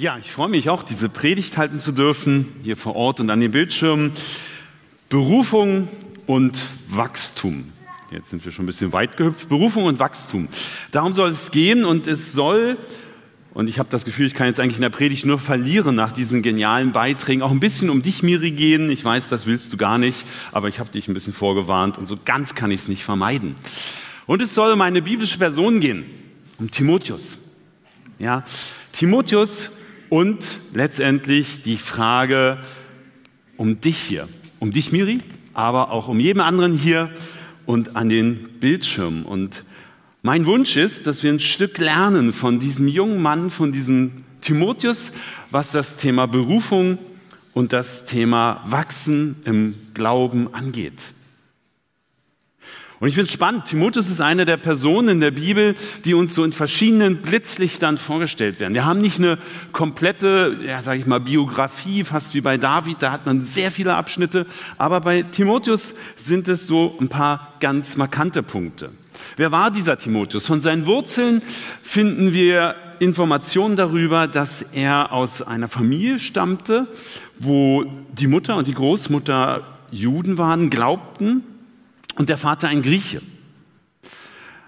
Ja, ich freue mich auch, diese Predigt halten zu dürfen, hier vor Ort und an den Bildschirmen. Berufung und Wachstum. Jetzt sind wir schon ein bisschen weit gehüpft. Berufung und Wachstum. Darum soll es gehen und es soll, und ich habe das Gefühl, ich kann jetzt eigentlich in der Predigt nur verlieren nach diesen genialen Beiträgen, auch ein bisschen um dich, Miri, gehen. Ich weiß, das willst du gar nicht, aber ich habe dich ein bisschen vorgewarnt und so ganz kann ich es nicht vermeiden. Und es soll um eine biblische Person gehen, um Timotheus. Ja, Timotheus und letztendlich die Frage um dich hier, um dich, Miri, aber auch um jeden anderen hier und an den Bildschirmen. Und mein Wunsch ist, dass wir ein Stück lernen von diesem jungen Mann, von diesem Timotheus, was das Thema Berufung und das Thema Wachsen im Glauben angeht. Und ich finde es spannend. Timotheus ist eine der Personen in der Bibel, die uns so in verschiedenen Blitzlichtern vorgestellt werden. Wir haben nicht eine komplette, ja, sage ich mal, Biografie, fast wie bei David. Da hat man sehr viele Abschnitte. Aber bei Timotheus sind es so ein paar ganz markante Punkte. Wer war dieser Timotheus? Von seinen Wurzeln finden wir Informationen darüber, dass er aus einer Familie stammte, wo die Mutter und die Großmutter Juden waren, glaubten und der Vater ein Grieche.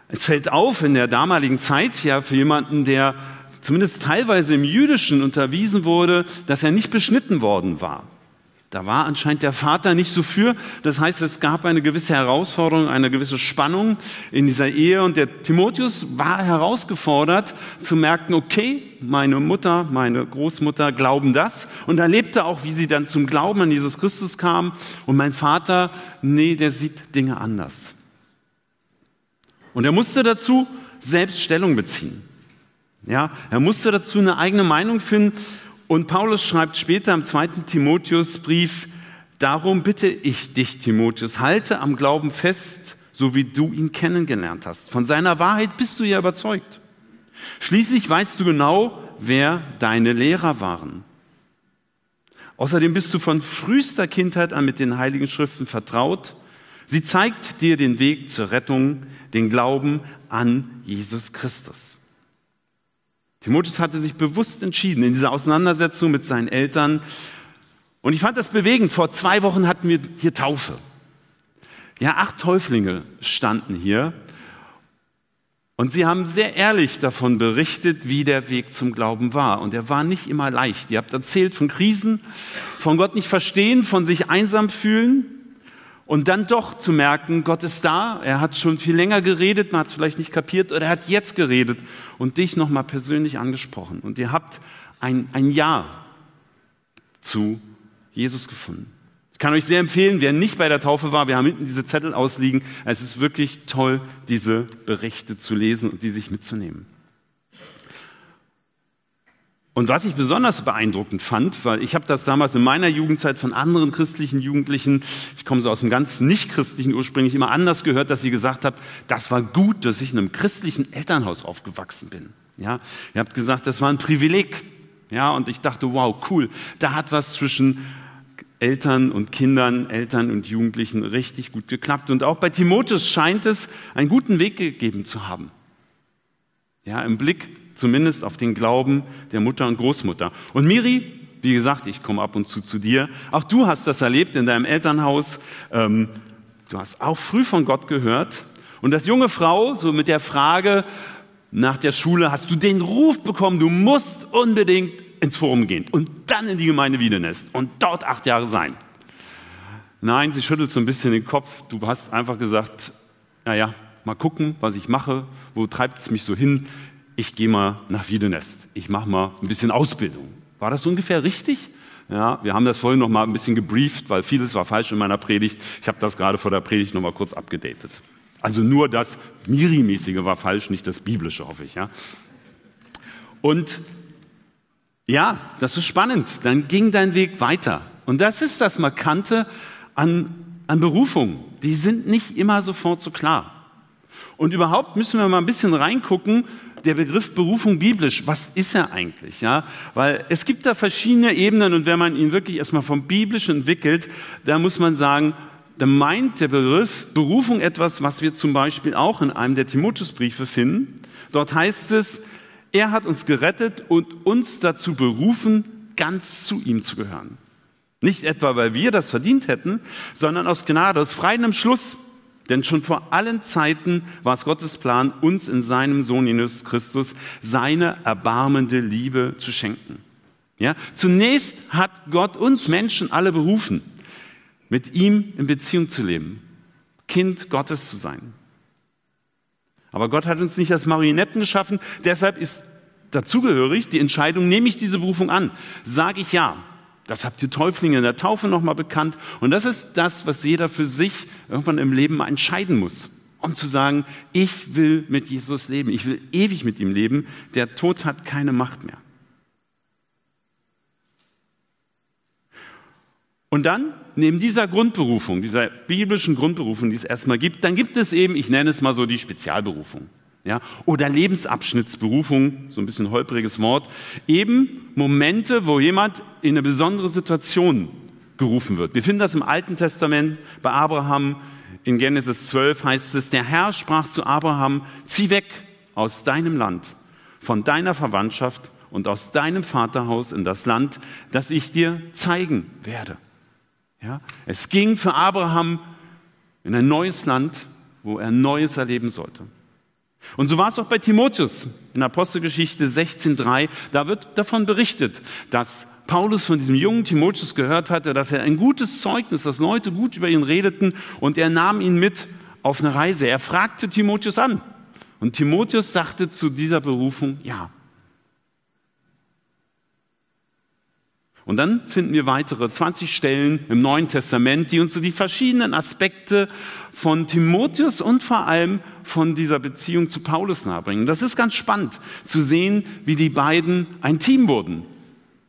Es fällt auf in der damaligen Zeit ja für jemanden, der zumindest teilweise im Jüdischen unterwiesen wurde, dass er nicht beschnitten worden war. Da war anscheinend der Vater nicht so für. Das heißt, es gab eine gewisse Herausforderung, eine gewisse Spannung in dieser Ehe. Und der Timotheus war herausgefordert zu merken, okay, meine Mutter, meine Großmutter glauben das. Und er lebte auch, wie sie dann zum Glauben an Jesus Christus kam. Und mein Vater, nee, der sieht Dinge anders. Und er musste dazu selbst Stellung beziehen. Ja, er musste dazu eine eigene Meinung finden. Und Paulus schreibt später im zweiten Timotheusbrief, darum bitte ich dich, Timotheus, halte am Glauben fest, so wie du ihn kennengelernt hast. Von seiner Wahrheit bist du ja überzeugt. Schließlich weißt du genau, wer deine Lehrer waren. Außerdem bist du von frühester Kindheit an mit den Heiligen Schriften vertraut. Sie zeigt dir den Weg zur Rettung, den Glauben an Jesus Christus. Timotheus hatte sich bewusst entschieden in dieser Auseinandersetzung mit seinen Eltern. Und ich fand das bewegend. Vor zwei Wochen hatten wir hier Taufe. Ja, acht Täuflinge standen hier. Und sie haben sehr ehrlich davon berichtet, wie der Weg zum Glauben war. Und er war nicht immer leicht. Ihr habt erzählt von Krisen, von Gott nicht verstehen, von sich einsam fühlen. Und dann doch zu merken, Gott ist da, er hat schon viel länger geredet, man hat es vielleicht nicht kapiert, oder er hat jetzt geredet und dich nochmal persönlich angesprochen. Und ihr habt ein, ein Ja zu Jesus gefunden. Ich kann euch sehr empfehlen, wer nicht bei der Taufe war, wir haben hinten diese Zettel ausliegen. Es ist wirklich toll, diese Berichte zu lesen und die sich mitzunehmen. Und was ich besonders beeindruckend fand, weil ich habe das damals in meiner Jugendzeit von anderen christlichen Jugendlichen, ich komme so aus einem ganz nicht-christlichen ursprünglich, immer anders gehört, dass sie gesagt haben, das war gut, dass ich in einem christlichen Elternhaus aufgewachsen bin. Ja, ihr habt gesagt, das war ein Privileg. Ja, und ich dachte, wow, cool, da hat was zwischen Eltern und Kindern, Eltern und Jugendlichen richtig gut geklappt. Und auch bei Timotheus scheint es einen guten Weg gegeben zu haben. Ja, im Blick zumindest auf den Glauben der Mutter und Großmutter. Und Miri, wie gesagt, ich komme ab und zu zu dir. Auch du hast das erlebt in deinem Elternhaus. Ähm, du hast auch früh von Gott gehört. Und als junge Frau, so mit der Frage nach der Schule, hast du den Ruf bekommen, du musst unbedingt ins Forum gehen und dann in die Gemeinde Wiedenest und dort acht Jahre sein. Nein, sie schüttelt so ein bisschen den Kopf. Du hast einfach gesagt, naja, mal gucken, was ich mache, wo treibt es mich so hin ich gehe mal nach Wiedenest, ich mache mal ein bisschen Ausbildung. War das ungefähr richtig? Ja, wir haben das vorhin noch mal ein bisschen gebrieft, weil vieles war falsch in meiner Predigt. Ich habe das gerade vor der Predigt noch mal kurz abgedatet. Also nur das Miri-mäßige war falsch, nicht das biblische, hoffe ich. Ja. Und Ja, das ist spannend. Dann ging dein Weg weiter. Und das ist das Markante an, an Berufung. Die sind nicht immer sofort so klar. Und überhaupt müssen wir mal ein bisschen reingucken, der Begriff Berufung biblisch, was ist er eigentlich? Ja? Weil es gibt da verschiedene Ebenen und wenn man ihn wirklich erstmal vom Biblisch entwickelt, da muss man sagen, da meint der Begriff Berufung etwas, was wir zum Beispiel auch in einem der Timotheusbriefe finden. Dort heißt es, er hat uns gerettet und uns dazu berufen, ganz zu ihm zu gehören. Nicht etwa, weil wir das verdient hätten, sondern aus Gnade, aus freiem Schluss. Denn schon vor allen Zeiten war es Gottes Plan, uns in seinem Sohn Jesus Christus seine erbarmende Liebe zu schenken. Ja? Zunächst hat Gott uns Menschen alle berufen, mit ihm in Beziehung zu leben, Kind Gottes zu sein. Aber Gott hat uns nicht als Marionetten geschaffen, deshalb ist dazugehörig die Entscheidung, nehme ich diese Berufung an, sage ich ja. Das habt ihr Täuflinge in der Taufe nochmal bekannt. Und das ist das, was jeder für sich irgendwann im Leben mal entscheiden muss. Um zu sagen, ich will mit Jesus leben. Ich will ewig mit ihm leben. Der Tod hat keine Macht mehr. Und dann, neben dieser Grundberufung, dieser biblischen Grundberufung, die es erstmal gibt, dann gibt es eben, ich nenne es mal so die Spezialberufung. Ja, oder Lebensabschnittsberufung, so ein bisschen holpriges Wort, eben Momente, wo jemand in eine besondere Situation gerufen wird. Wir finden das im Alten Testament bei Abraham. In Genesis 12 heißt es, der Herr sprach zu Abraham, zieh weg aus deinem Land, von deiner Verwandtschaft und aus deinem Vaterhaus in das Land, das ich dir zeigen werde. Ja, es ging für Abraham in ein neues Land, wo er Neues erleben sollte. Und so war es auch bei Timotheus in Apostelgeschichte 16.3. Da wird davon berichtet, dass Paulus von diesem jungen Timotheus gehört hatte, dass er ein gutes Zeugnis, dass Leute gut über ihn redeten und er nahm ihn mit auf eine Reise. Er fragte Timotheus an und Timotheus sagte zu dieser Berufung ja. Und dann finden wir weitere 20 Stellen im Neuen Testament, die uns so die verschiedenen Aspekte von Timotheus und vor allem von dieser Beziehung zu Paulus nahebringen. Das ist ganz spannend zu sehen, wie die beiden ein Team wurden.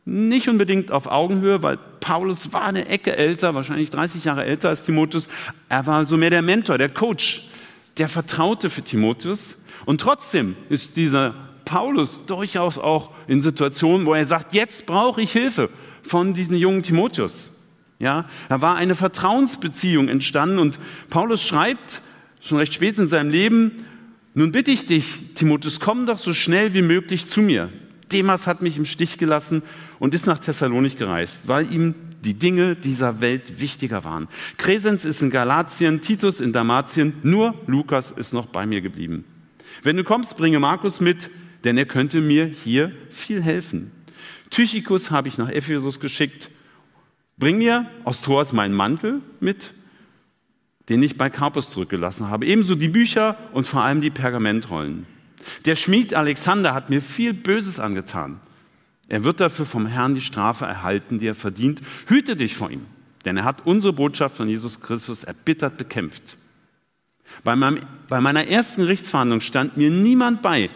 Nicht unbedingt auf Augenhöhe, weil Paulus war eine Ecke älter, wahrscheinlich 30 Jahre älter als Timotheus. Er war so mehr der Mentor, der Coach, der Vertraute für Timotheus. Und trotzdem ist dieser Paulus durchaus auch in Situationen, wo er sagt, jetzt brauche ich Hilfe von diesem jungen Timotheus. Ja, da war eine Vertrauensbeziehung entstanden und Paulus schreibt schon recht spät in seinem Leben, nun bitte ich dich, Timotheus, komm doch so schnell wie möglich zu mir. Demas hat mich im Stich gelassen und ist nach Thessalonik gereist, weil ihm die Dinge dieser Welt wichtiger waren. Cresens ist in Galatien, Titus in Damatien, nur Lukas ist noch bei mir geblieben. Wenn du kommst, bringe Markus mit, denn er könnte mir hier viel helfen. Tychikus habe ich nach Ephesus geschickt. Bring mir aus Troas meinen Mantel mit, den ich bei Carpus zurückgelassen habe. Ebenso die Bücher und vor allem die Pergamentrollen. Der Schmied Alexander hat mir viel Böses angetan. Er wird dafür vom Herrn die Strafe erhalten, die er verdient. Hüte dich vor ihm, denn er hat unsere Botschaft von Jesus Christus erbittert bekämpft. Bei, meinem, bei meiner ersten Gerichtsverhandlung stand mir niemand bei.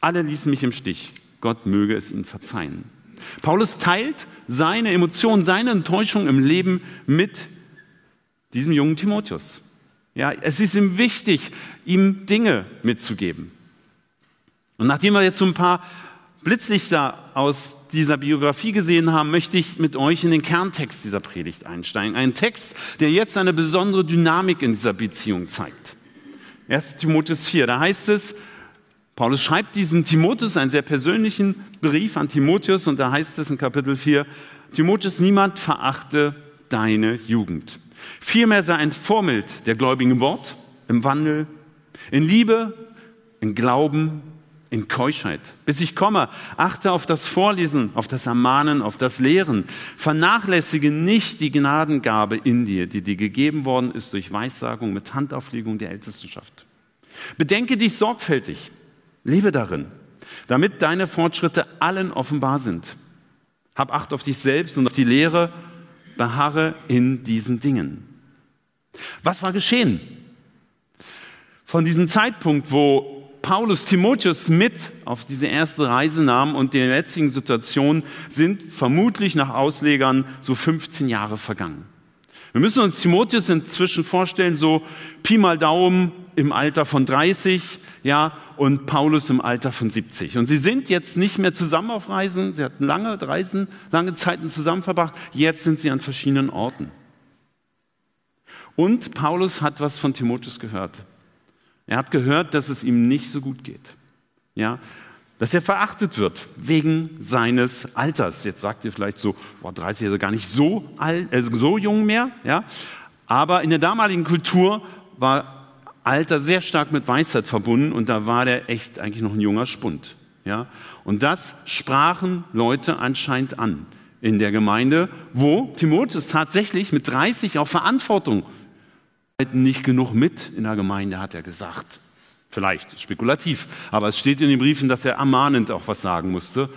Alle ließen mich im Stich. Gott möge es ihnen verzeihen. Paulus teilt seine Emotionen, seine Enttäuschung im Leben mit diesem jungen Timotheus. Ja, es ist ihm wichtig, ihm Dinge mitzugeben. Und nachdem wir jetzt so ein paar Blitzlichter aus dieser Biografie gesehen haben, möchte ich mit euch in den Kerntext dieser Predigt einsteigen. Ein Text, der jetzt eine besondere Dynamik in dieser Beziehung zeigt. 1 Timotheus 4, da heißt es, Paulus schreibt diesen Timotheus einen sehr persönlichen Brief an Timotheus und da heißt es in Kapitel 4, Timotheus, niemand verachte deine Jugend. Vielmehr sei ein Vorbild der gläubigen Wort, im Wandel, in Liebe, in Glauben, in Keuschheit. Bis ich komme, achte auf das Vorlesen, auf das Ermahnen, auf das Lehren. Vernachlässige nicht die Gnadengabe in dir, die dir gegeben worden ist durch Weissagung mit Handauflegung der Ältestenschaft. Bedenke dich sorgfältig Lebe darin, damit deine Fortschritte allen offenbar sind. Hab Acht auf dich selbst und auf die Lehre, beharre in diesen Dingen. Was war geschehen? Von diesem Zeitpunkt, wo Paulus Timotheus mit auf diese erste Reise nahm und der jetzigen Situation sind vermutlich nach Auslegern so 15 Jahre vergangen. Wir müssen uns Timotheus inzwischen vorstellen, so Pi mal Daumen im Alter von 30, ja, und Paulus im Alter von 70. Und sie sind jetzt nicht mehr zusammen auf Reisen, sie hatten lange Reisen, lange Zeiten zusammen verbracht, jetzt sind sie an verschiedenen Orten. Und Paulus hat was von Timotheus gehört. Er hat gehört, dass es ihm nicht so gut geht. Ja, dass er verachtet wird wegen seines Alters. Jetzt sagt ihr vielleicht so, boah, 30 ist er gar nicht so alt, also so jung mehr, ja. Aber in der damaligen Kultur war Alter sehr stark mit Weisheit verbunden und da war der echt eigentlich noch ein junger Spund, ja. Und das sprachen Leute anscheinend an in der Gemeinde, wo Timotheus tatsächlich mit 30 auch Verantwortung nicht genug mit in der Gemeinde, hat er gesagt. Vielleicht spekulativ, aber es steht in den Briefen, dass er ermahnend auch was sagen musste.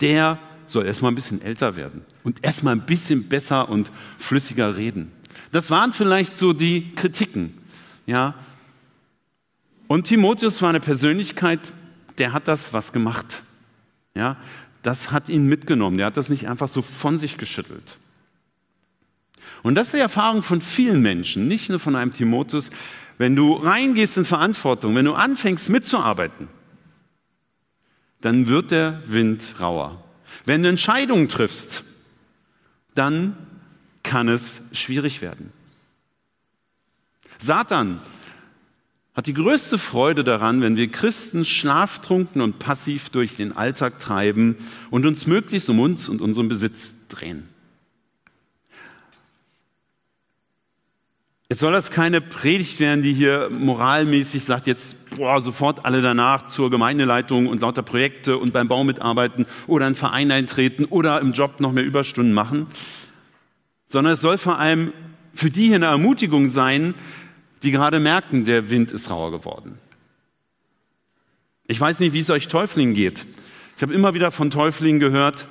Der soll erstmal ein bisschen älter werden und erstmal ein bisschen besser und flüssiger reden. Das waren vielleicht so die Kritiken. Ja. Und Timotheus war eine Persönlichkeit, der hat das was gemacht. Ja. Das hat ihn mitgenommen. Der hat das nicht einfach so von sich geschüttelt. Und das ist die Erfahrung von vielen Menschen, nicht nur von einem Timotheus. Wenn du reingehst in Verantwortung, wenn du anfängst mitzuarbeiten, dann wird der Wind rauer. Wenn du Entscheidungen triffst, dann kann es schwierig werden. Satan hat die größte Freude daran, wenn wir Christen schlaftrunken und passiv durch den Alltag treiben und uns möglichst um uns und unseren Besitz drehen. Jetzt soll das keine Predigt werden, die hier moralmäßig sagt, jetzt boah, sofort alle danach zur Gemeindeleitung und lauter Projekte und beim Bau mitarbeiten oder einen Verein eintreten oder im Job noch mehr Überstunden machen, sondern es soll vor allem für die hier eine Ermutigung sein, die gerade merken, der Wind ist rauer geworden. Ich weiß nicht, wie es euch Täuflingen geht. Ich habe immer wieder von Täuflingen gehört,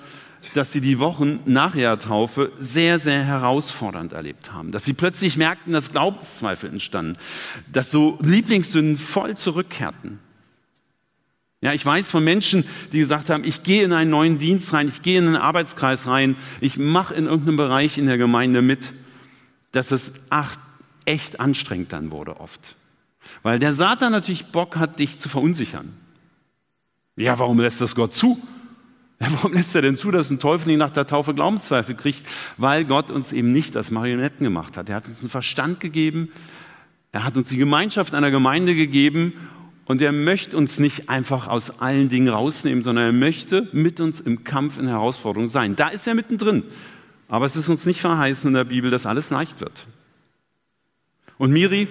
dass sie die Wochen nach ihrer Taufe sehr, sehr herausfordernd erlebt haben. Dass sie plötzlich merkten, dass Glaubenszweifel entstanden, dass so Lieblingssünden voll zurückkehrten. Ja, ich weiß von Menschen, die gesagt haben, ich gehe in einen neuen Dienst rein, ich gehe in einen Arbeitskreis rein, ich mache in irgendeinem Bereich in der Gemeinde mit, dass es ach, echt anstrengend dann wurde oft. Weil der Satan natürlich Bock hat, dich zu verunsichern. Ja, warum lässt das Gott zu? Warum lässt er denn zu, dass ein Täufling nach der Taufe Glaubenszweifel kriegt? Weil Gott uns eben nicht als Marionetten gemacht hat. Er hat uns einen Verstand gegeben, er hat uns die Gemeinschaft einer Gemeinde gegeben und er möchte uns nicht einfach aus allen Dingen rausnehmen, sondern er möchte mit uns im Kampf in Herausforderung sein. Da ist er mittendrin. Aber es ist uns nicht verheißen in der Bibel, dass alles leicht wird. Und Miri,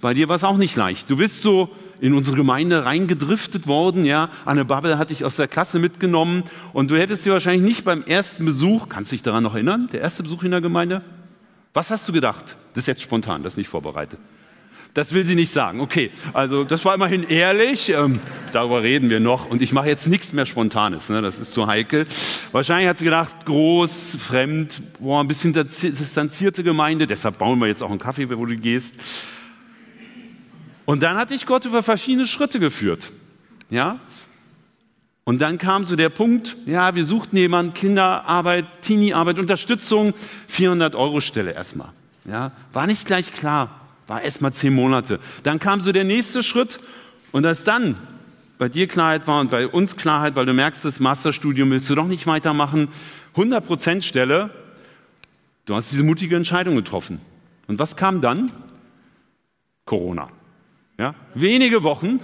bei dir war es auch nicht leicht. Du bist so in unsere Gemeinde reingedriftet worden, ja. Anne Babbel hat dich aus der Klasse mitgenommen und du hättest dir wahrscheinlich nicht beim ersten Besuch, kannst du dich daran noch erinnern, der erste Besuch in der Gemeinde? Was hast du gedacht? Das ist jetzt spontan, das ist nicht vorbereitet. Das will sie nicht sagen. Okay, also das war immerhin ehrlich. Ähm, darüber reden wir noch. Und ich mache jetzt nichts mehr Spontanes. Ne? Das ist zu heikel. Wahrscheinlich hat sie gedacht, groß, fremd, boah, ein bisschen distanzierte Gemeinde. Deshalb bauen wir jetzt auch einen Kaffee, wo du gehst. Und dann hat dich Gott über verschiedene Schritte geführt. Ja? Und dann kam so der Punkt, ja, wir suchten jemanden, Kinderarbeit, Teenie-Arbeit, Unterstützung, 400 Euro Stelle erstmal. Ja, war nicht gleich klar, war erstmal zehn Monate. Dann kam so der nächste Schritt und als dann bei dir Klarheit war und bei uns Klarheit, weil du merkst, das Masterstudium willst du doch nicht weitermachen, 100% Stelle, du hast diese mutige Entscheidung getroffen. Und was kam dann? Corona. Ja? Wenige Wochen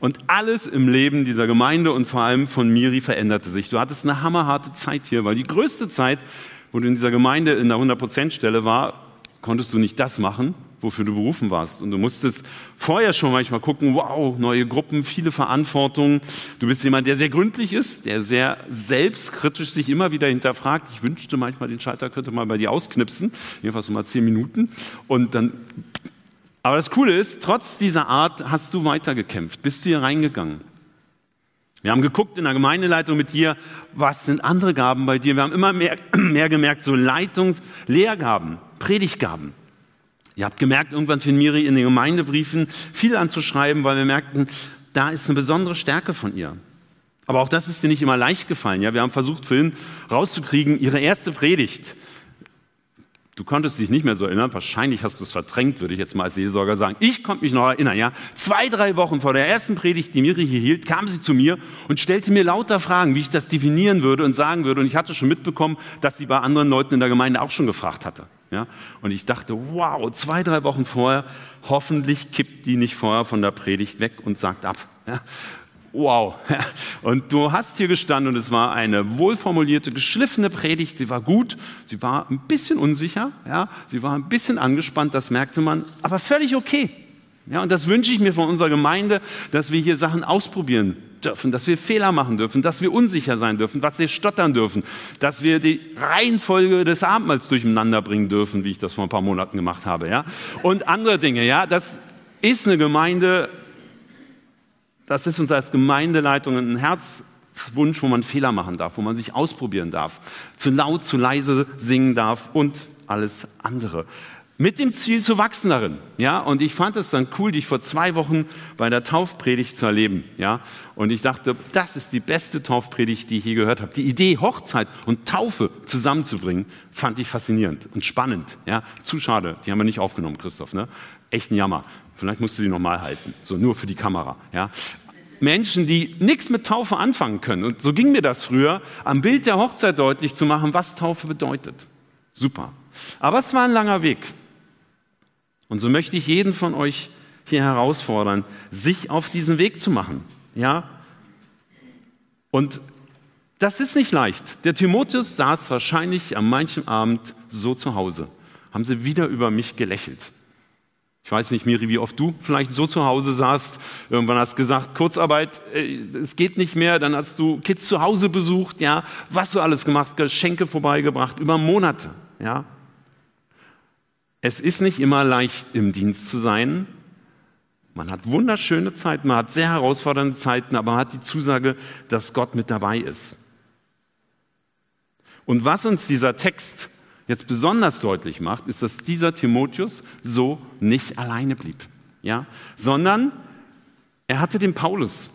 und alles im Leben dieser Gemeinde und vor allem von Miri veränderte sich. Du hattest eine hammerharte Zeit hier, weil die größte Zeit, wo du in dieser Gemeinde in der 100%-Stelle war, konntest du nicht das machen, wofür du berufen warst. Und du musstest vorher schon manchmal gucken, wow, neue Gruppen, viele Verantwortungen. Du bist jemand, der sehr gründlich ist, der sehr selbstkritisch sich immer wieder hinterfragt. Ich wünschte manchmal, den Schalter könnte man bei dir ausknipsen, jedenfalls so mal zehn Minuten. Und dann aber das Coole ist, trotz dieser Art hast du weitergekämpft, bist du hier reingegangen. Wir haben geguckt in der Gemeindeleitung mit dir, was sind andere Gaben bei dir. Wir haben immer mehr, mehr gemerkt, so Leitungs-, Lehrgaben, Predigtgaben. Ihr habt gemerkt, irgendwann fing Miri in den Gemeindebriefen viel anzuschreiben, weil wir merkten, da ist eine besondere Stärke von ihr. Aber auch das ist dir nicht immer leicht gefallen. Ja, wir haben versucht, vorhin rauszukriegen, ihre erste Predigt. Du konntest dich nicht mehr so erinnern. Wahrscheinlich hast du es verdrängt, würde ich jetzt mal als Seelsorger sagen. Ich konnte mich noch erinnern. Ja, zwei, drei Wochen vor der ersten Predigt, die Miri hier hielt, kam sie zu mir und stellte mir lauter Fragen, wie ich das definieren würde und sagen würde. Und ich hatte schon mitbekommen, dass sie bei anderen Leuten in der Gemeinde auch schon gefragt hatte. Ja, und ich dachte, wow, zwei, drei Wochen vorher, hoffentlich kippt die nicht vorher von der Predigt weg und sagt ab. Ja, wow. Und du hast hier gestanden und es war eine wohlformulierte, geschliffene Predigt. Sie war gut, sie war ein bisschen unsicher, ja, sie war ein bisschen angespannt, das merkte man, aber völlig okay. Ja, und das wünsche ich mir von unserer Gemeinde, dass wir hier Sachen ausprobieren dürfen, dass wir Fehler machen dürfen, dass wir unsicher sein dürfen, dass wir stottern dürfen, dass wir die Reihenfolge des Abendmahls durcheinander bringen dürfen, wie ich das vor ein paar Monaten gemacht habe, ja, und andere Dinge, ja. Das ist eine Gemeinde, das ist uns als Gemeindeleitung ein Herzwunsch, wo man Fehler machen darf, wo man sich ausprobieren darf, zu laut, zu leise singen darf und alles andere. Mit dem Ziel zu wachsen darin. Ja, und ich fand es dann cool, dich vor zwei Wochen bei der Taufpredigt zu erleben. Ja, und ich dachte, das ist die beste Taufpredigt, die ich je gehört habe. Die Idee, Hochzeit und Taufe zusammenzubringen, fand ich faszinierend und spannend. Ja, zu schade. Die haben wir nicht aufgenommen, Christoph. Ne? Echt ein Jammer. Vielleicht musst du die nochmal halten. So nur für die Kamera. Ja, Menschen, die nichts mit Taufe anfangen können. Und so ging mir das früher, am Bild der Hochzeit deutlich zu machen, was Taufe bedeutet. Super. Aber es war ein langer Weg. Und so möchte ich jeden von euch hier herausfordern, sich auf diesen Weg zu machen. Ja? Und das ist nicht leicht. Der Timotheus saß wahrscheinlich am manchen Abend so zu Hause. Haben sie wieder über mich gelächelt. Ich weiß nicht, Miri, wie oft du vielleicht so zu Hause saßt. Irgendwann hast gesagt, Kurzarbeit, äh, es geht nicht mehr. Dann hast du Kids zu Hause besucht, ja. Was du alles gemacht, Geschenke vorbeigebracht, über Monate, ja. Es ist nicht immer leicht, im Dienst zu sein. Man hat wunderschöne Zeiten, man hat sehr herausfordernde Zeiten, aber man hat die Zusage, dass Gott mit dabei ist. Und was uns dieser Text jetzt besonders deutlich macht, ist, dass dieser Timotheus so nicht alleine blieb, ja, sondern er hatte den Paulus.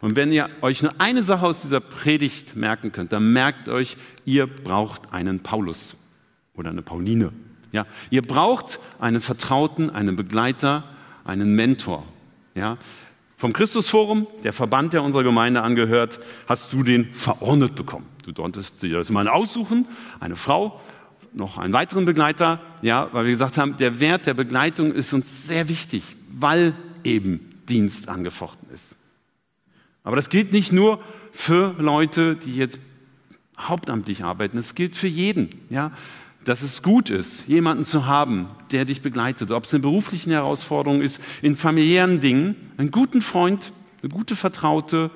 Und wenn ihr euch nur eine Sache aus dieser Predigt merken könnt, dann merkt euch, ihr braucht einen Paulus oder eine Pauline. Ja, ihr braucht einen Vertrauten, einen Begleiter, einen Mentor. Ja, vom Christusforum, der Verband, der unserer Gemeinde angehört, hast du den verordnet bekommen. Du konntest dir das mal aussuchen, eine Frau, noch einen weiteren Begleiter, ja, weil wir gesagt haben, der Wert der Begleitung ist uns sehr wichtig, weil eben Dienst angefochten ist. Aber das gilt nicht nur für Leute, die jetzt hauptamtlich arbeiten, es gilt für jeden, ja dass es gut ist, jemanden zu haben, der dich begleitet, ob es in beruflichen Herausforderungen ist, in familiären Dingen, einen guten Freund, eine gute Vertraute,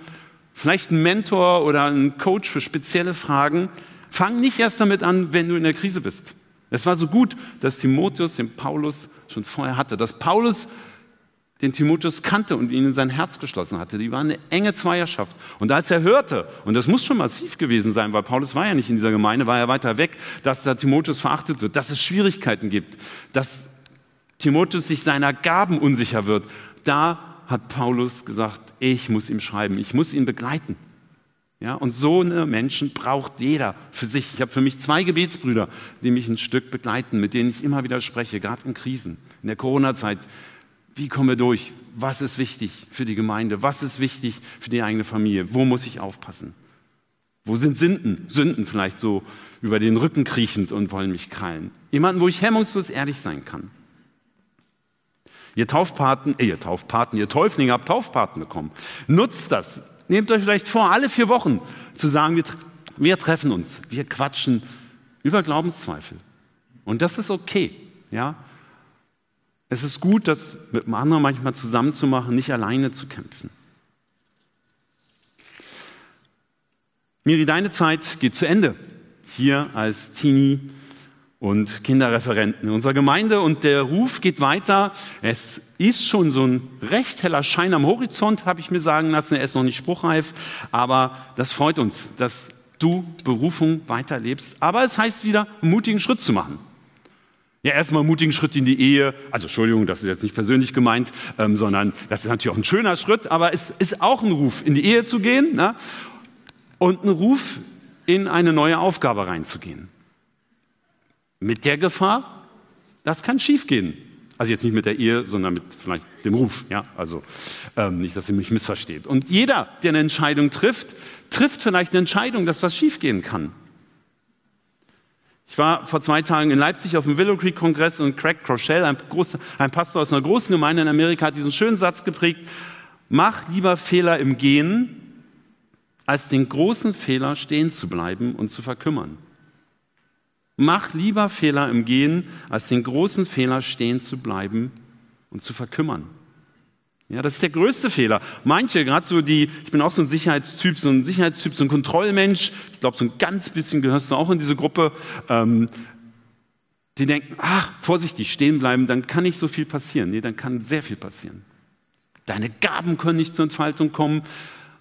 vielleicht einen Mentor oder einen Coach für spezielle Fragen. Fang nicht erst damit an, wenn du in der Krise bist. Es war so gut, dass Timotheus den Paulus schon vorher hatte, dass Paulus den Timotheus kannte und ihn in sein Herz geschlossen hatte. Die waren eine enge Zweierschaft. Und als er hörte, und das muss schon massiv gewesen sein, weil Paulus war ja nicht in dieser Gemeinde, war ja weiter weg, dass der Timotheus verachtet wird, dass es Schwierigkeiten gibt, dass Timotheus sich seiner Gaben unsicher wird, da hat Paulus gesagt, ich muss ihm schreiben, ich muss ihn begleiten. Ja, und so eine Menschen braucht jeder für sich. Ich habe für mich zwei Gebetsbrüder, die mich ein Stück begleiten, mit denen ich immer wieder spreche, gerade in Krisen. In der Corona-Zeit wie kommen wir durch? Was ist wichtig für die Gemeinde? Was ist wichtig für die eigene Familie? Wo muss ich aufpassen? Wo sind Sünden? Sünden vielleicht so über den Rücken kriechend und wollen mich krallen. Jemanden, wo ich hemmungslos ehrlich sein kann. Ihr Taufpaten, äh, ihr Taufpaten, ihr Täuflinge habt Taufpaten bekommen. Nutzt das. Nehmt euch vielleicht vor, alle vier Wochen zu sagen, wir, wir treffen uns, wir quatschen über Glaubenszweifel. Und das ist okay. Ja? Es ist gut, das mit einem anderen manchmal zusammenzumachen, nicht alleine zu kämpfen. Miri, deine Zeit geht zu Ende hier als Teenie und Kinderreferenten in unserer Gemeinde und der Ruf geht weiter. Es ist schon so ein recht heller Schein am Horizont, habe ich mir sagen lassen. Er ist noch nicht spruchreif, aber das freut uns, dass du Berufung weiterlebst. Aber es heißt wieder, einen mutigen Schritt zu machen. Ja, erstmal mutigen Schritt in die Ehe. Also Entschuldigung, das ist jetzt nicht persönlich gemeint, ähm, sondern das ist natürlich auch ein schöner Schritt, aber es ist auch ein Ruf, in die Ehe zu gehen ne? und ein Ruf, in eine neue Aufgabe reinzugehen. Mit der Gefahr, das kann schiefgehen. Also jetzt nicht mit der Ehe, sondern mit vielleicht dem Ruf. Ja, also ähm, nicht, dass ihr mich missversteht. Und jeder, der eine Entscheidung trifft, trifft vielleicht eine Entscheidung, dass was schiefgehen kann. Ich war vor zwei Tagen in Leipzig auf dem Willow Creek Kongress und Craig Crochelle, ein, großer, ein Pastor aus einer großen Gemeinde in Amerika, hat diesen schönen Satz geprägt, mach lieber Fehler im Gehen, als den großen Fehler stehen zu bleiben und zu verkümmern. Mach lieber Fehler im Gehen, als den großen Fehler stehen zu bleiben und zu verkümmern. Ja, das ist der größte Fehler. Manche, gerade so die, ich bin auch so ein Sicherheitstyp, so ein Sicherheitstyp, so ein Kontrollmensch. Ich glaube, so ein ganz bisschen gehörst du auch in diese Gruppe. Ähm, die denken, ach, vorsichtig, stehen bleiben, dann kann nicht so viel passieren. Nee, dann kann sehr viel passieren. Deine Gaben können nicht zur Entfaltung kommen.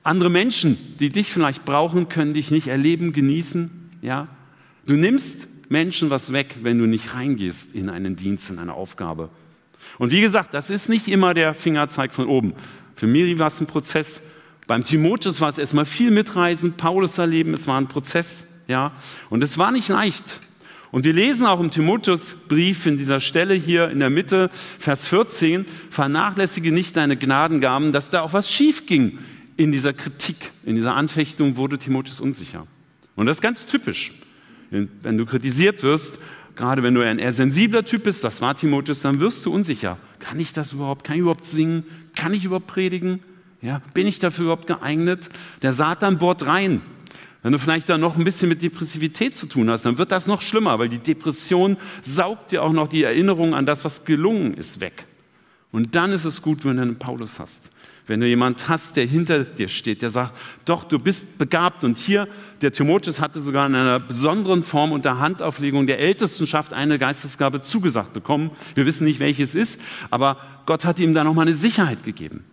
Andere Menschen, die dich vielleicht brauchen, können dich nicht erleben, genießen. Ja, du nimmst Menschen was weg, wenn du nicht reingehst in einen Dienst, in eine Aufgabe. Und wie gesagt, das ist nicht immer der Fingerzeig von oben. Für Miri war es ein Prozess. Beim Timotheus war es erstmal viel mitreisen, Paulus erleben, es war ein Prozess, ja. Und es war nicht leicht. Und wir lesen auch im Timotheusbrief in dieser Stelle hier in der Mitte, Vers 14, vernachlässige nicht deine Gnadengaben, dass da auch was schief ging in dieser Kritik, in dieser Anfechtung wurde Timotheus unsicher. Und das ist ganz typisch. Wenn du kritisiert wirst, Gerade wenn du ein eher sensibler Typ bist, das war Timotheus, dann wirst du unsicher. Kann ich das überhaupt? Kann ich überhaupt singen? Kann ich überhaupt predigen? Ja, bin ich dafür überhaupt geeignet? Der Satan bohrt rein. Wenn du vielleicht da noch ein bisschen mit Depressivität zu tun hast, dann wird das noch schlimmer, weil die Depression saugt dir auch noch die Erinnerung an das, was gelungen ist, weg. Und dann ist es gut, wenn du einen Paulus hast. Wenn du jemand hast, der hinter dir steht, der sagt, doch, du bist begabt. Und hier, der Timotheus hatte sogar in einer besonderen Form unter Handauflegung der Ältestenschaft eine Geistesgabe zugesagt bekommen. Wir wissen nicht, welches ist, aber Gott hat ihm da nochmal eine Sicherheit gegeben.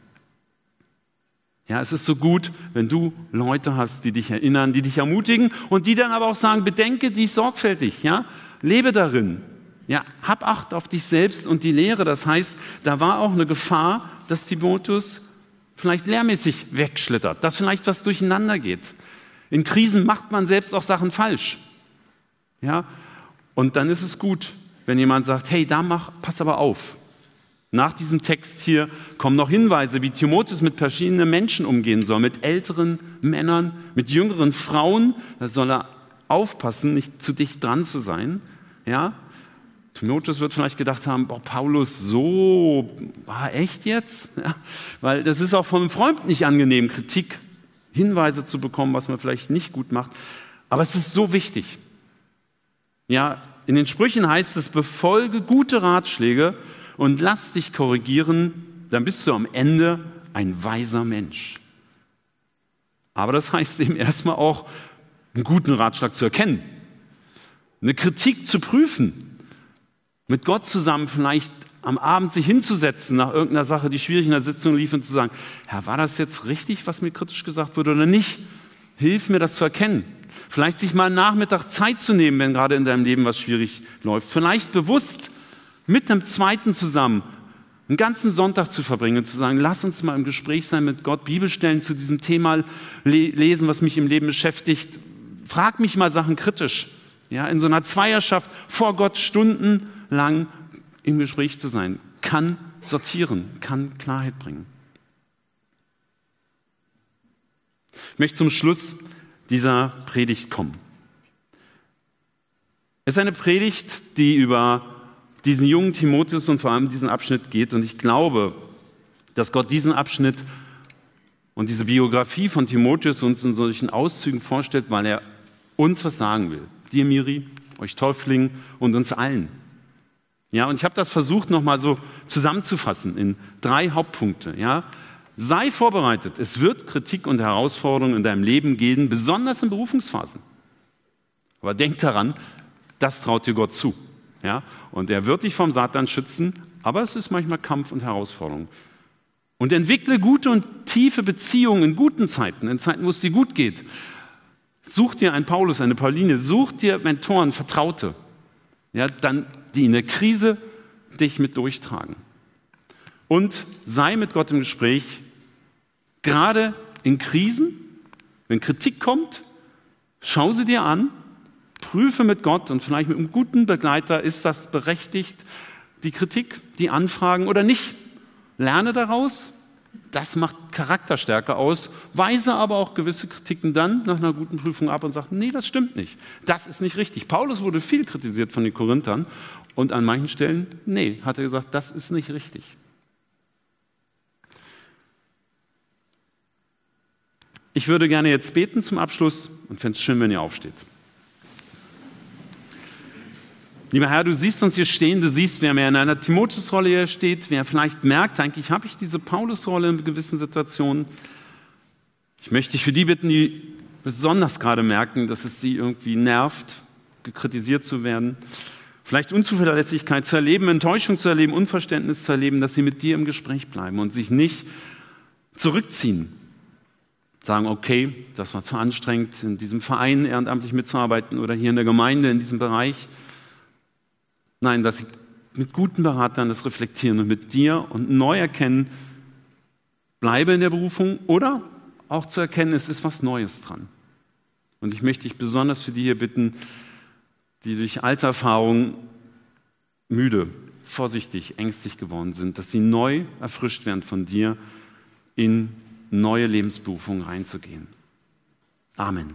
Ja, es ist so gut, wenn du Leute hast, die dich erinnern, die dich ermutigen und die dann aber auch sagen, bedenke dich sorgfältig, ja, lebe darin. Ja, hab Acht auf dich selbst und die Lehre. Das heißt, da war auch eine Gefahr, dass Timotheus vielleicht lehrmäßig wegschlittert, dass vielleicht was durcheinander geht. In Krisen macht man selbst auch Sachen falsch. Ja? Und dann ist es gut, wenn jemand sagt, hey, da mach, pass aber auf. Nach diesem Text hier kommen noch Hinweise, wie Timotheus mit verschiedenen Menschen umgehen soll, mit älteren Männern, mit jüngeren Frauen. Da soll er aufpassen, nicht zu dicht dran zu sein. Ja? Timotheus wird vielleicht gedacht haben, boah, Paulus, so, war echt jetzt? Ja, weil das ist auch vom Freund nicht angenehm, Kritik, Hinweise zu bekommen, was man vielleicht nicht gut macht. Aber es ist so wichtig. Ja, in den Sprüchen heißt es, befolge gute Ratschläge und lass dich korrigieren, dann bist du am Ende ein weiser Mensch. Aber das heißt eben erstmal auch, einen guten Ratschlag zu erkennen, eine Kritik zu prüfen, mit Gott zusammen vielleicht am Abend sich hinzusetzen nach irgendeiner Sache, die schwierig in der Sitzung lief und zu sagen, Herr, war das jetzt richtig, was mir kritisch gesagt wurde oder nicht? Hilf mir, das zu erkennen. Vielleicht sich mal Nachmittag Zeit zu nehmen, wenn gerade in deinem Leben was schwierig läuft. Vielleicht bewusst mit einem Zweiten zusammen einen ganzen Sonntag zu verbringen und zu sagen, lass uns mal im Gespräch sein mit Gott, Bibelstellen zu diesem Thema lesen, was mich im Leben beschäftigt. Frag mich mal Sachen kritisch. Ja, in so einer Zweierschaft vor Gott Stunden lang im Gespräch zu sein, kann sortieren, kann Klarheit bringen. Ich möchte zum Schluss dieser Predigt kommen. Es ist eine Predigt, die über diesen jungen Timotheus und vor allem diesen Abschnitt geht. Und ich glaube, dass Gott diesen Abschnitt und diese Biografie von Timotheus uns in solchen Auszügen vorstellt, weil er uns was sagen will. Dir, Miri, euch Täuflingen und uns allen. Ja, und ich habe das versucht nochmal so zusammenzufassen in drei Hauptpunkte. Ja, sei vorbereitet. Es wird Kritik und Herausforderungen in deinem Leben geben, besonders in Berufungsphasen. Aber denk daran, das traut dir Gott zu. Ja, und er wird dich vom Satan schützen, aber es ist manchmal Kampf und Herausforderung. Und entwickle gute und tiefe Beziehungen in guten Zeiten, in Zeiten, wo es dir gut geht. Such dir einen Paulus, eine Pauline, such dir Mentoren, Vertraute. Ja, dann die in der Krise dich mit durchtragen. Und sei mit Gott im Gespräch, gerade in Krisen, wenn Kritik kommt, schau sie dir an, prüfe mit Gott und vielleicht mit einem guten Begleiter, ist das berechtigt, die Kritik, die Anfragen oder nicht. Lerne daraus, das macht Charakterstärke aus, weise aber auch gewisse Kritiken dann nach einer guten Prüfung ab und sagt, nee, das stimmt nicht, das ist nicht richtig. Paulus wurde viel kritisiert von den Korinthern und an manchen Stellen, nee, hat er gesagt, das ist nicht richtig. Ich würde gerne jetzt beten zum Abschluss und fände es schön, wenn ihr aufsteht. Lieber Herr, du siehst uns hier stehen, du siehst, wer mehr in einer Timotheus-Rolle hier steht, wer vielleicht merkt, eigentlich habe ich diese Paulus-Rolle in gewissen Situationen. Ich möchte dich für die bitten, die besonders gerade merken, dass es sie irgendwie nervt, kritisiert zu werden, vielleicht Unzuverlässigkeit zu erleben, Enttäuschung zu erleben, Unverständnis zu erleben, dass sie mit dir im Gespräch bleiben und sich nicht zurückziehen, sagen, okay, das war zu anstrengend, in diesem Verein ehrenamtlich mitzuarbeiten oder hier in der Gemeinde in diesem Bereich. Nein, dass sie mit guten Beratern das reflektieren und mit dir und neu erkennen, bleibe in der Berufung oder auch zu erkennen, es ist was Neues dran. Und ich möchte dich besonders für die hier bitten, die durch Altererfahrung müde, vorsichtig, ängstlich geworden sind, dass sie neu erfrischt werden von dir in neue Lebensberufung reinzugehen. Amen.